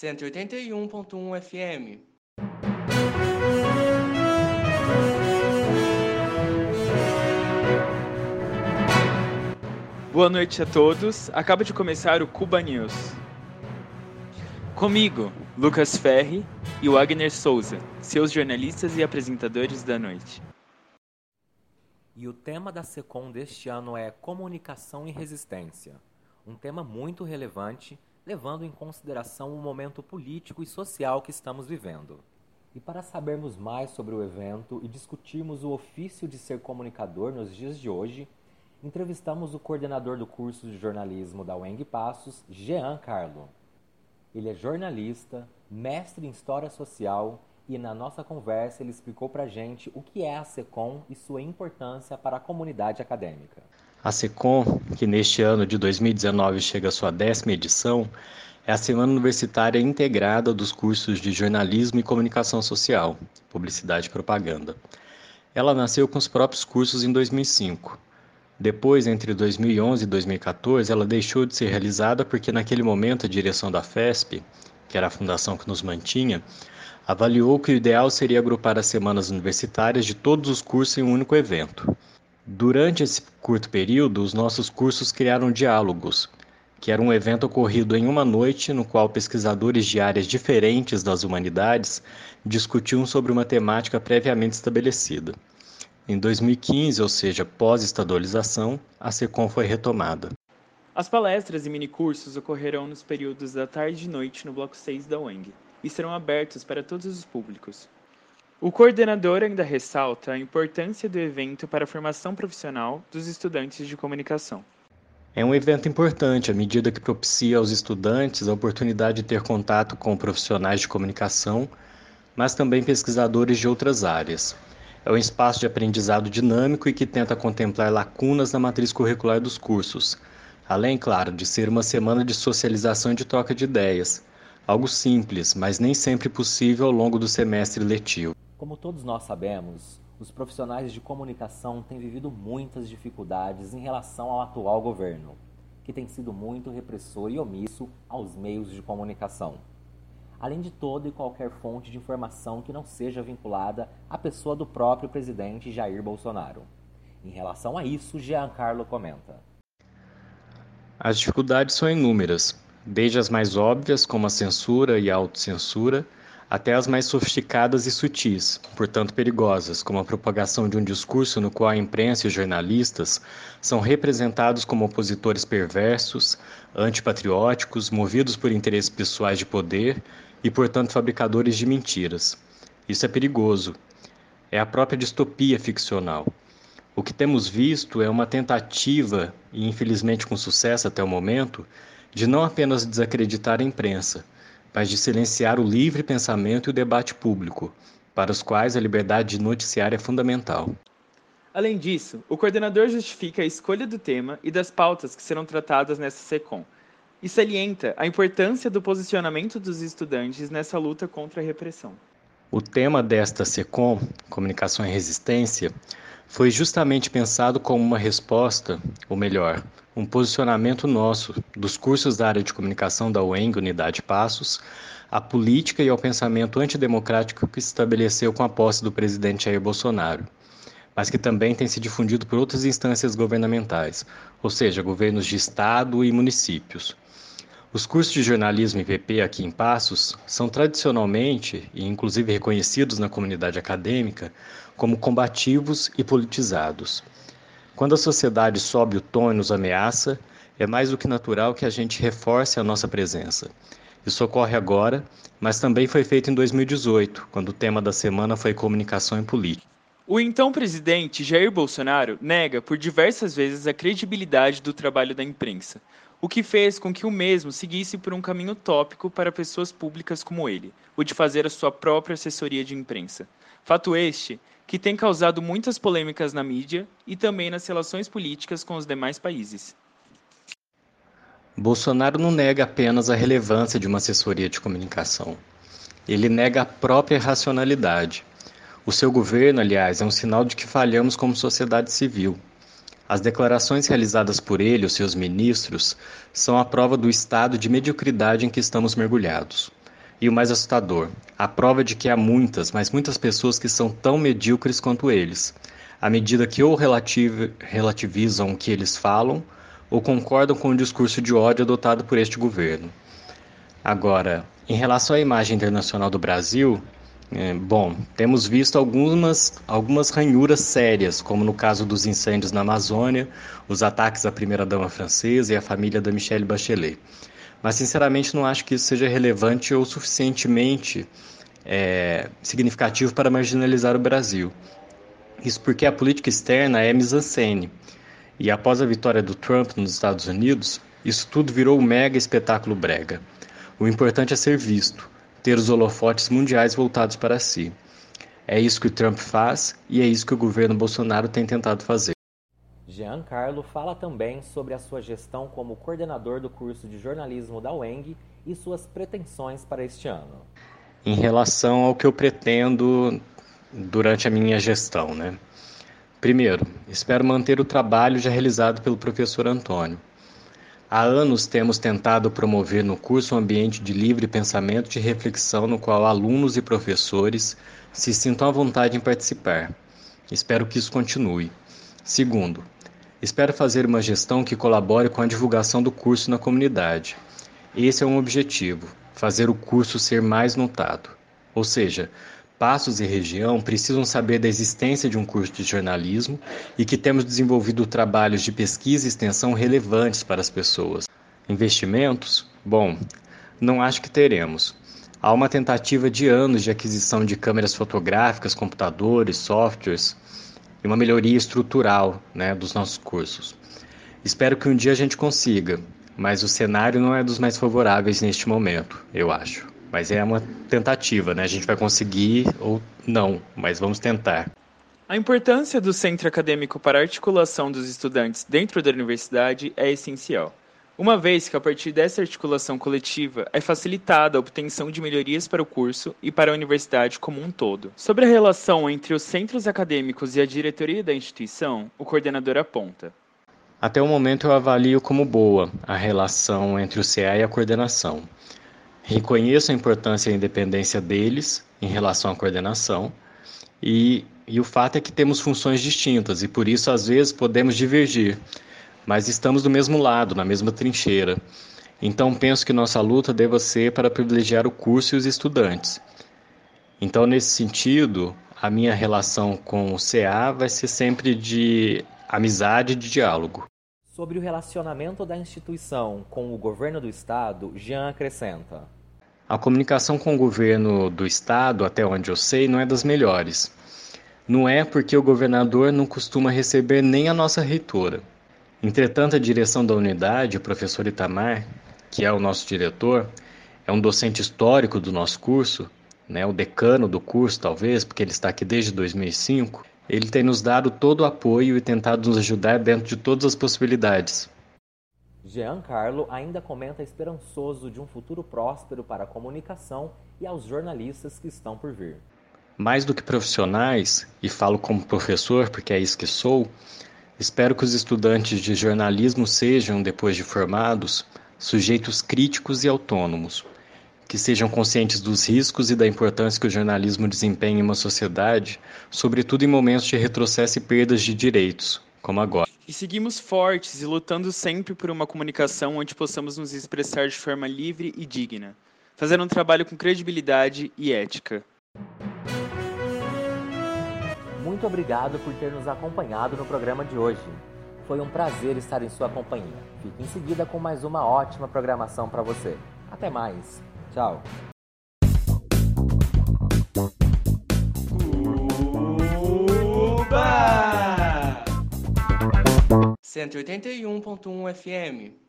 181.1 FM. Boa noite a todos. Acaba de começar o Cuba News. Comigo, Lucas Ferri e o Wagner Souza, seus jornalistas e apresentadores da noite. E o tema da SECOM deste ano é Comunicação e Resistência. Um tema muito relevante, levando em consideração o momento político e social que estamos vivendo. E para sabermos mais sobre o evento e discutirmos o ofício de ser comunicador nos dias de hoje, entrevistamos o coordenador do curso de jornalismo da UENG Passos, Jean Carlo. Ele é jornalista, mestre em História Social e na nossa conversa ele explicou para gente o que é a SECOM e sua importância para a comunidade acadêmica. A SECOM, que neste ano de 2019 chega à sua décima edição, é a Semana Universitária Integrada dos cursos de Jornalismo e Comunicação Social, Publicidade e Propaganda. Ela nasceu com os próprios cursos em 2005 depois, entre 2011 e 2014, ela deixou de ser realizada porque, naquele momento, a direção da FESP, que era a fundação que nos mantinha, avaliou que o ideal seria agrupar as semanas universitárias de todos os cursos em um único evento. Durante esse curto período, os nossos cursos criaram diálogos, que era um evento ocorrido em uma noite no qual pesquisadores de áreas diferentes das humanidades discutiam sobre uma temática previamente estabelecida. Em 2015, ou seja, pós-estadualização, a SECOM foi retomada. As palestras e minicursos ocorrerão nos períodos da tarde e noite no Bloco 6 da UENG e serão abertos para todos os públicos. O coordenador ainda ressalta a importância do evento para a formação profissional dos estudantes de comunicação. É um evento importante à medida que propicia aos estudantes a oportunidade de ter contato com profissionais de comunicação, mas também pesquisadores de outras áreas, é um espaço de aprendizado dinâmico e que tenta contemplar lacunas na matriz curricular dos cursos, além, claro, de ser uma semana de socialização e de troca de ideias. Algo simples, mas nem sempre possível ao longo do semestre letivo. Como todos nós sabemos, os profissionais de comunicação têm vivido muitas dificuldades em relação ao atual governo, que tem sido muito repressor e omisso aos meios de comunicação além de toda e qualquer fonte de informação que não seja vinculada à pessoa do próprio presidente Jair Bolsonaro. Em relação a isso, Giancarlo comenta. As dificuldades são inúmeras, desde as mais óbvias, como a censura e a autocensura, até as mais sofisticadas e sutis, portanto perigosas, como a propagação de um discurso no qual a imprensa e os jornalistas são representados como opositores perversos, antipatrióticos, movidos por interesses pessoais de poder e, portanto, fabricadores de mentiras. Isso é perigoso. É a própria distopia ficcional. O que temos visto é uma tentativa, e infelizmente com sucesso até o momento, de não apenas desacreditar a imprensa, mas de silenciar o livre pensamento e o debate público, para os quais a liberdade de noticiar é fundamental. Além disso, o coordenador justifica a escolha do tema e das pautas que serão tratadas nessa SECOM, e salienta a importância do posicionamento dos estudantes nessa luta contra a repressão. O tema desta SECOM, Comunicação e Resistência, foi justamente pensado como uma resposta, ou melhor, um posicionamento nosso dos cursos da área de comunicação da UENG Unidade Passos, à política e ao pensamento antidemocrático que se estabeleceu com a posse do presidente Jair Bolsonaro, mas que também tem se difundido por outras instâncias governamentais, ou seja, governos de estado e municípios. Os cursos de jornalismo e PP aqui em Passos são tradicionalmente, e inclusive reconhecidos na comunidade acadêmica, como combativos e politizados. Quando a sociedade sobe o tom e nos ameaça, é mais do que natural que a gente reforce a nossa presença. Isso ocorre agora, mas também foi feito em 2018, quando o tema da semana foi comunicação e política. O então presidente Jair Bolsonaro nega por diversas vezes a credibilidade do trabalho da imprensa, o que fez com que o mesmo seguisse por um caminho tópico para pessoas públicas como ele, o de fazer a sua própria assessoria de imprensa. Fato este que tem causado muitas polêmicas na mídia e também nas relações políticas com os demais países. Bolsonaro não nega apenas a relevância de uma assessoria de comunicação. Ele nega a própria racionalidade. O seu governo, aliás, é um sinal de que falhamos como sociedade civil. As declarações realizadas por ele e os seus ministros são a prova do estado de mediocridade em que estamos mergulhados. E o mais assustador, a prova de que há muitas, mas muitas pessoas que são tão medíocres quanto eles, à medida que ou relativizam o que eles falam ou concordam com o discurso de ódio adotado por este governo. Agora, em relação à imagem internacional do Brasil, é, bom, temos visto algumas, algumas ranhuras sérias, como no caso dos incêndios na Amazônia, os ataques à primeira-dama francesa e à família da Michelle Bachelet mas sinceramente não acho que isso seja relevante ou suficientemente é, significativo para marginalizar o Brasil. Isso porque a política externa é mise-en-scène. E após a vitória do Trump nos Estados Unidos, isso tudo virou um mega espetáculo brega. O importante é ser visto, ter os holofotes mundiais voltados para si. É isso que o Trump faz e é isso que o governo Bolsonaro tem tentado fazer. Giancarlo fala também sobre a sua gestão como coordenador do curso de jornalismo da UENG e suas pretensões para este ano. Em relação ao que eu pretendo durante a minha gestão, né? Primeiro, espero manter o trabalho já realizado pelo professor Antônio. Há anos temos tentado promover no curso um ambiente de livre pensamento e reflexão no qual alunos e professores se sintam à vontade em participar. Espero que isso continue. Segundo, Espero fazer uma gestão que colabore com a divulgação do curso na comunidade. Esse é um objetivo: fazer o curso ser mais notado. Ou seja, Passos e região precisam saber da existência de um curso de jornalismo e que temos desenvolvido trabalhos de pesquisa e extensão relevantes para as pessoas. Investimentos? Bom, não acho que teremos. Há uma tentativa de anos de aquisição de câmeras fotográficas, computadores, softwares e uma melhoria estrutural né, dos nossos cursos. Espero que um dia a gente consiga, mas o cenário não é dos mais favoráveis neste momento, eu acho. Mas é uma tentativa, né? A gente vai conseguir ou não, mas vamos tentar. A importância do centro acadêmico para a articulação dos estudantes dentro da universidade é essencial uma vez que a partir dessa articulação coletiva é facilitada a obtenção de melhorias para o curso e para a universidade como um todo. Sobre a relação entre os centros acadêmicos e a diretoria da instituição, o coordenador aponta. Até o momento eu avalio como boa a relação entre o CA e a coordenação. Reconheço a importância e a independência deles em relação à coordenação e, e o fato é que temos funções distintas e por isso às vezes podemos divergir mas estamos do mesmo lado, na mesma trincheira. Então penso que nossa luta deva ser para privilegiar o curso e os estudantes. Então, nesse sentido, a minha relação com o CA vai ser sempre de amizade e de diálogo. Sobre o relacionamento da instituição com o governo do estado, Jean acrescenta: A comunicação com o governo do estado, até onde eu sei, não é das melhores. Não é porque o governador não costuma receber nem a nossa reitora. Entretanto, a direção da unidade, o professor Itamar, que é o nosso diretor, é um docente histórico do nosso curso, né, o decano do curso, talvez, porque ele está aqui desde 2005. Ele tem nos dado todo o apoio e tentado nos ajudar dentro de todas as possibilidades. Jean Carlo ainda comenta esperançoso de um futuro próspero para a comunicação e aos jornalistas que estão por vir. Mais do que profissionais, e falo como professor porque é isso que sou, Espero que os estudantes de jornalismo sejam, depois de formados, sujeitos críticos e autônomos, que sejam conscientes dos riscos e da importância que o jornalismo desempenha em uma sociedade, sobretudo em momentos de retrocesso e perdas de direitos, como agora. E seguimos fortes e lutando sempre por uma comunicação onde possamos nos expressar de forma livre e digna, fazendo um trabalho com credibilidade e ética. Muito obrigado por ter nos acompanhado no programa de hoje. Foi um prazer estar em sua companhia. Fique em seguida com mais uma ótima programação para você. Até mais. Tchau. Cuba! 181.1 FM